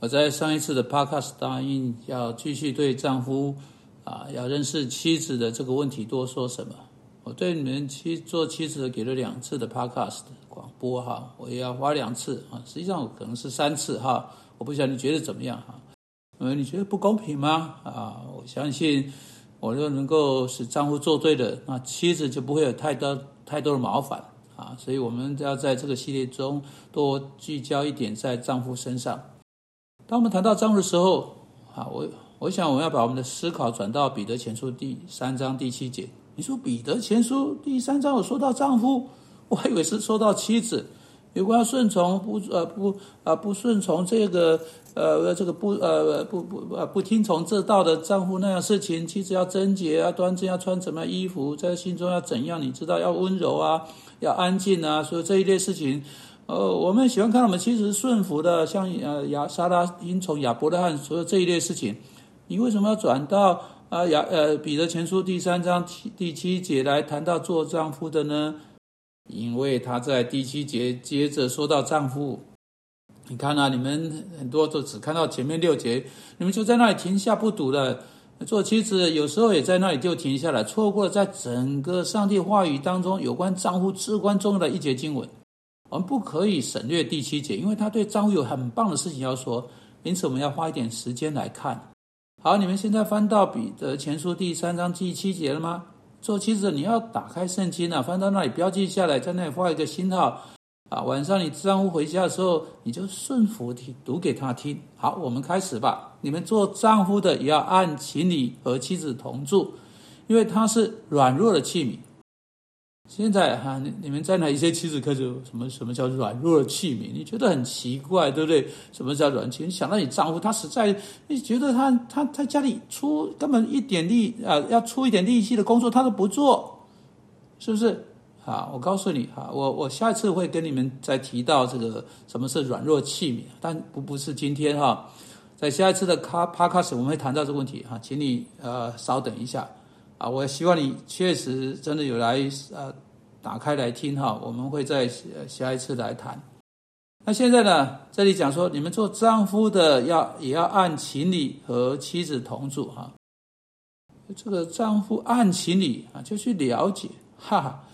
我在上一次的 podcast 答应要继续对丈夫啊，要认识妻子的这个问题多说什么。我对你们妻做妻子的给了两次的 podcast 广播哈，我也要花两次啊，实际上可能是三次哈。我不晓得你觉得怎么样哈？呃，你觉得不公平吗？啊，我相信，我若能够使丈夫做对的，那妻子就不会有太多太多的麻烦啊。所以我们要在这个系列中多聚焦一点在丈夫身上。当我们谈到丈夫的时候，啊，我我想我们要把我们的思考转到彼得前书第三章第七节。你说彼得前书第三章有说到丈夫，我还以为是说到妻子，有关顺从不呃不啊不顺从这个呃这个不呃不不啊不听从这道的丈夫那样事情，妻子要贞洁啊端正，要穿什么衣服，在心中要怎样？你知道要温柔啊，要安静啊，所以这一类事情。呃，我们喜欢看我们其实顺服的，像呃亚莎拉听从亚伯拉罕所有这一类事情，你为什么要转到啊亚呃彼得前书第三章第七节来谈到做丈夫的呢？因为他在第七节接着说到丈夫，你看啊，你们很多都只看到前面六节，你们就在那里停下不读了。做妻子有时候也在那里就停下来，错过了在整个上帝话语当中有关丈夫至关重要的一节经文。我们不可以省略第七节，因为他对丈夫有很棒的事情要说，因此我们要花一点时间来看。好，你们现在翻到彼得前书第三章第七节了吗？做妻子的你要打开圣经啊，翻到那里标记下来，在那里画一个星号啊。晚上你丈夫回家的时候，你就顺服听读给他听。好，我们开始吧。你们做丈夫的也要按情理和妻子同住，因为他是软弱的器皿。现在哈，你你们在哪一些妻子开始什么什么叫软弱的器皿？你觉得很奇怪，对不对？什么叫软器？你想到你丈夫，他实在你觉得他他在家里出根本一点力啊，要出一点力气的工作他都不做，是不是？啊，我告诉你哈，我我下一次会跟你们再提到这个什么是软弱器皿，但不不是今天哈，在下一次的卡帕卡斯我们会谈到这个问题哈，请你呃稍等一下。啊，我希望你确实真的有来呃打开来听哈，我们会在下一次来谈。那现在呢，这里讲说你们做丈夫的要也要按情理和妻子同住哈。这个丈夫按情理啊，就去了解哈哈。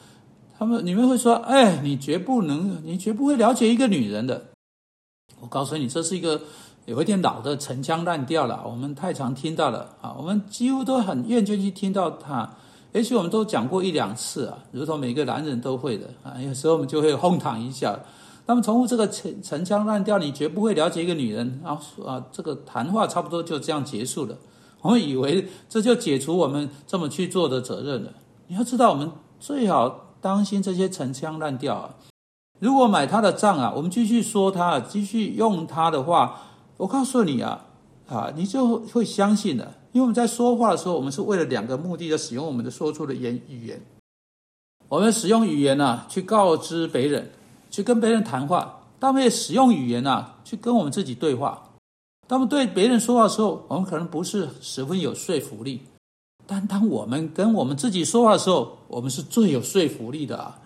他们你们会说，哎，你绝不能，你绝不会了解一个女人的。我告诉你，这是一个。有一点老的陈腔滥调了，我们太常听到了啊，我们几乎都很厌倦去听到它。也许我们都讲过一两次啊，如同每个男人都会的啊，有时候我们就会哄堂一笑。那么重复这个陈陈腔滥调，你绝不会了解一个女人啊啊，这个谈话差不多就这样结束了。我们以为这就解除我们这么去做的责任了。你要知道，我们最好当心这些陈腔滥调啊。如果买他的账啊，我们继续说他，继续用他的话。我告诉你啊，啊，你就会相信的，因为我们在说话的时候，我们是为了两个目的在使用我们的说出的言语言。我们使用语言呢，去告知别人，去跟别人谈话；，当我们也使用语言呢，去跟我们自己对话。当我们对别人说话的时候，我们可能不是十分有说服力；，但当我们跟我们自己说话的时候，我们是最有说服力的啊！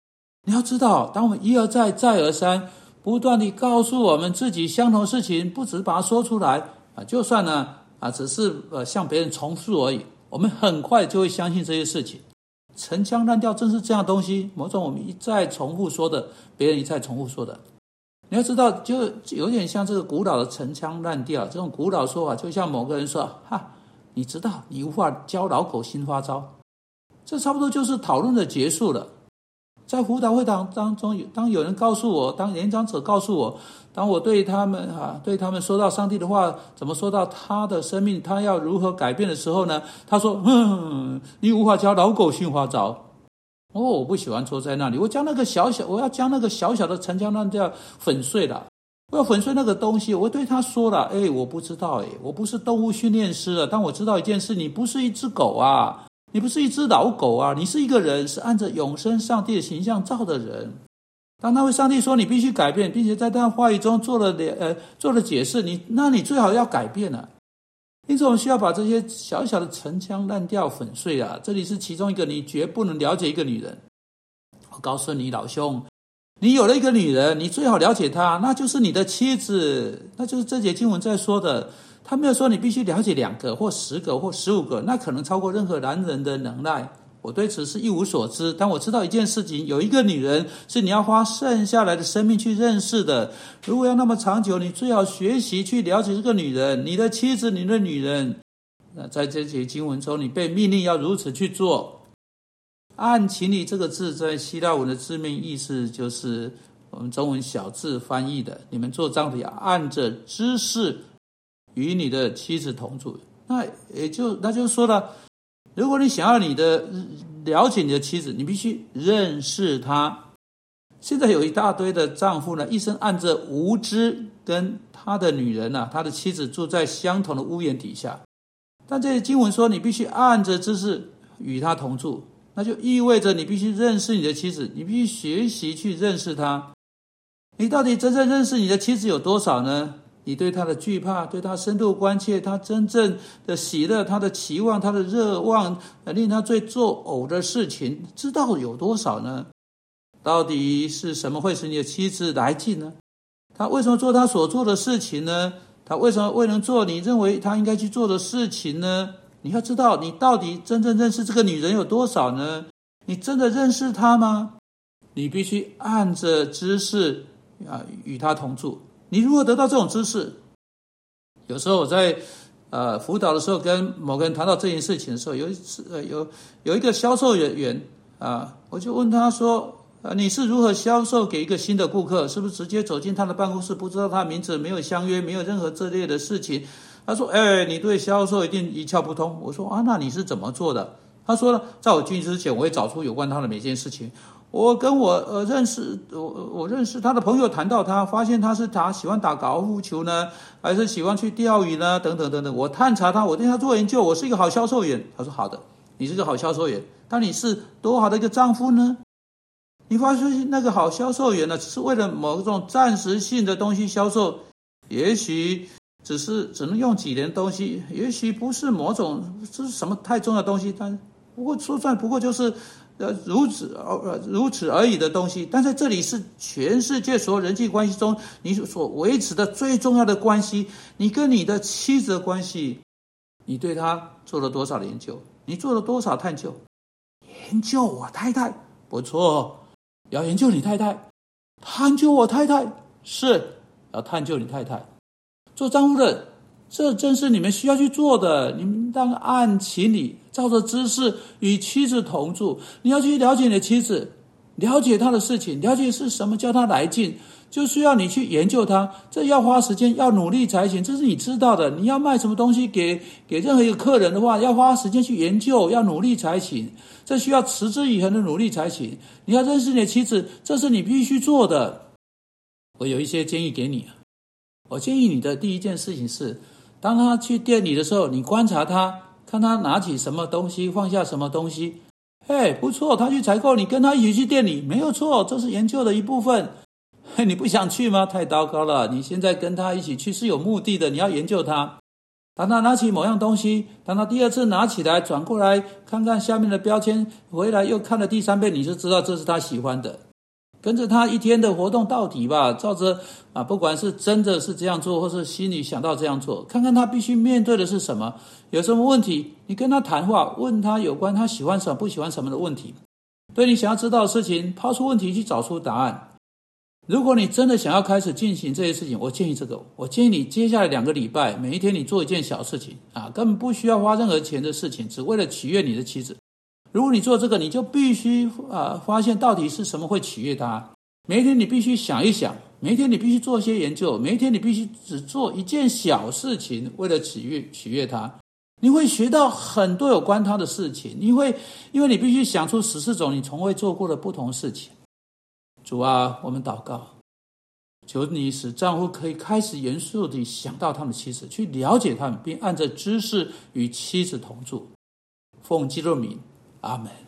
你要知道，当我们一而再，再而三。不断地告诉我们自己相同事情，不只把它说出来啊，就算呢啊，只是呃向别人重复而已，我们很快就会相信这些事情。陈腔滥调正是这样东西，某种我们一再重复说的，别人一再重复说的。你要知道，就有点像这个古老的陈腔滥调，这种古老说法，就像某个人说：“哈，你知道，你无法教老狗新花招。”这差不多就是讨论的结束了。在辅导会堂当中，当有人告诉我，当演讲者告诉我，当我对他们哈对他们说到上帝的话，怎么说到他的生命，他要如何改变的时候呢？他说：“嗯，你无法教老狗训花招。”哦，我不喜欢坐在那里，我将那个小小，我要将那个小小的陈腔滥调粉碎了，我要粉碎那个东西。我对他说了：“哎，我不知道，哎，我不是动物训练师啊，但我知道一件事，你不是一只狗啊。”你不是一只老狗啊！你是一个人，是按着永生上帝的形象造的人。当那位上帝说你必须改变，并且在他话语中做了呃做了解释，你那你最好要改变了。因此，我们需要把这些小小的陈腔滥调粉碎啊！这里是其中一个，你绝不能了解一个女人。我告诉你，老兄，你有了一个女人，你最好了解她，那就是你的妻子，那就是这节经文在说的。他没有说你必须了解两个或十个或十五个，那可能超过任何男人的能耐。我对此是一无所知，但我知道一件事情：有一个女人是你要花剩下来的生命去认识的。如果要那么长久，你最好学习去了解这个女人，你的妻子，你的女人。那在这节经文中，你被命令要如此去做。按情理这个字在希腊文的字面意思就是我们中文小字翻译的：你们做丈夫要按着知识与你的妻子同住。那也就那就是说了。如果你想要你的了解你的妻子，你必须认识她。现在有一大堆的丈夫呢，一生按着无知跟他的女人呢，他的妻子住在相同的屋檐底下。但这些经文说，你必须按着知识与他同住，那就意味着你必须认识你的妻子，你必须学习去认识她。你到底真正认识你的妻子有多少呢？你对他的惧怕，对他深度关切，他真正的喜乐，他的期望，他的热望，令他最作呕的事情，知道有多少呢？到底是什么会使你的妻子来劲呢？他为什么做他所做的事情呢？他为什么未能做你认为他应该去做的事情呢？你要知道，你到底真正认识这个女人有多少呢？你真的认识她吗？你必须按着知识啊，与她同住。你如何得到这种知识？有时候我在呃辅导的时候，跟某个人谈到这件事情的时候，有一次呃有有一个销售人员啊，我就问他说：“呃，你是如何销售给一个新的顾客？是不是直接走进他的办公室，不知道他名字，没有相约，没有任何这类的事情？”他说：“哎，你对销售一定一窍不通。”我说：“啊，那你是怎么做的？”他说了：“在我进去之前，我会找出有关他的每件事情。”我跟我呃认识我我认识他的朋友谈到他，发现他是打喜欢打高尔夫球呢，还是喜欢去钓鱼呢？等等等等。我探查他，我对他做研究，我是一个好销售员。他说好的，你是个好销售员，但你是多好的一个丈夫呢？你发现那个好销售员呢，只是为了某种暂时性的东西销售，也许只是只能用几年东西，也许不是某种这是什么太重要的东西，但不过说算不过就是。呃，如此而如此而已的东西，但在这里是全世界所有人际关系中你所维持的最重要的关系。你跟你的妻子的关系，你对他做了多少研究？你做了多少探究？研究我太太不错，要研究你太太，探究我太太是要探究你太太。做丈夫的，这正是你们需要去做的。你们当按情理。照着知识与妻子同住，你要去了解你的妻子，了解她的事情，了解是什么叫她来劲，就需要你去研究她。这要花时间，要努力才行。这是你知道的。你要卖什么东西给给任何一个客人的话，要花时间去研究，要努力才行。这需要持之以恒的努力才行。你要认识你的妻子，这是你必须做的。我有一些建议给你。我建议你的第一件事情是，当他去店里的时候，你观察他。看他拿起什么东西，放下什么东西，嘿，不错，他去采购，你跟他一起去店里，没有错，这是研究的一部分。嘿，你不想去吗？太糟糕了！你现在跟他一起去是有目的的，你要研究他。当他拿起某样东西，当他第二次拿起来，转过来看看下面的标签，回来又看了第三遍，你就知道这是他喜欢的。跟着他一天的活动到底吧，照着啊，不管是真的是这样做，或是心里想到这样做，看看他必须面对的是什么，有什么问题，你跟他谈话，问他有关他喜欢什么、不喜欢什么的问题，对你想要知道的事情，抛出问题去找出答案。如果你真的想要开始进行这些事情，我建议这个，我建议你接下来两个礼拜，每一天你做一件小事情啊，根本不需要花任何钱的事情，只为了取悦你的妻子。如果你做这个，你就必须啊，发现到底是什么会取悦他。每一天你必须想一想，每一天你必须做一些研究，每一天你必须只做一件小事情，为了取悦取悦他。你会学到很多有关他的事情。你会，因为你必须想出十四种你从未做过的不同事情。主啊，我们祷告，求你使丈夫可以开始严肃地想到他们妻子，去了解他们，并按着知识与妻子同住。奉基督名。Amen.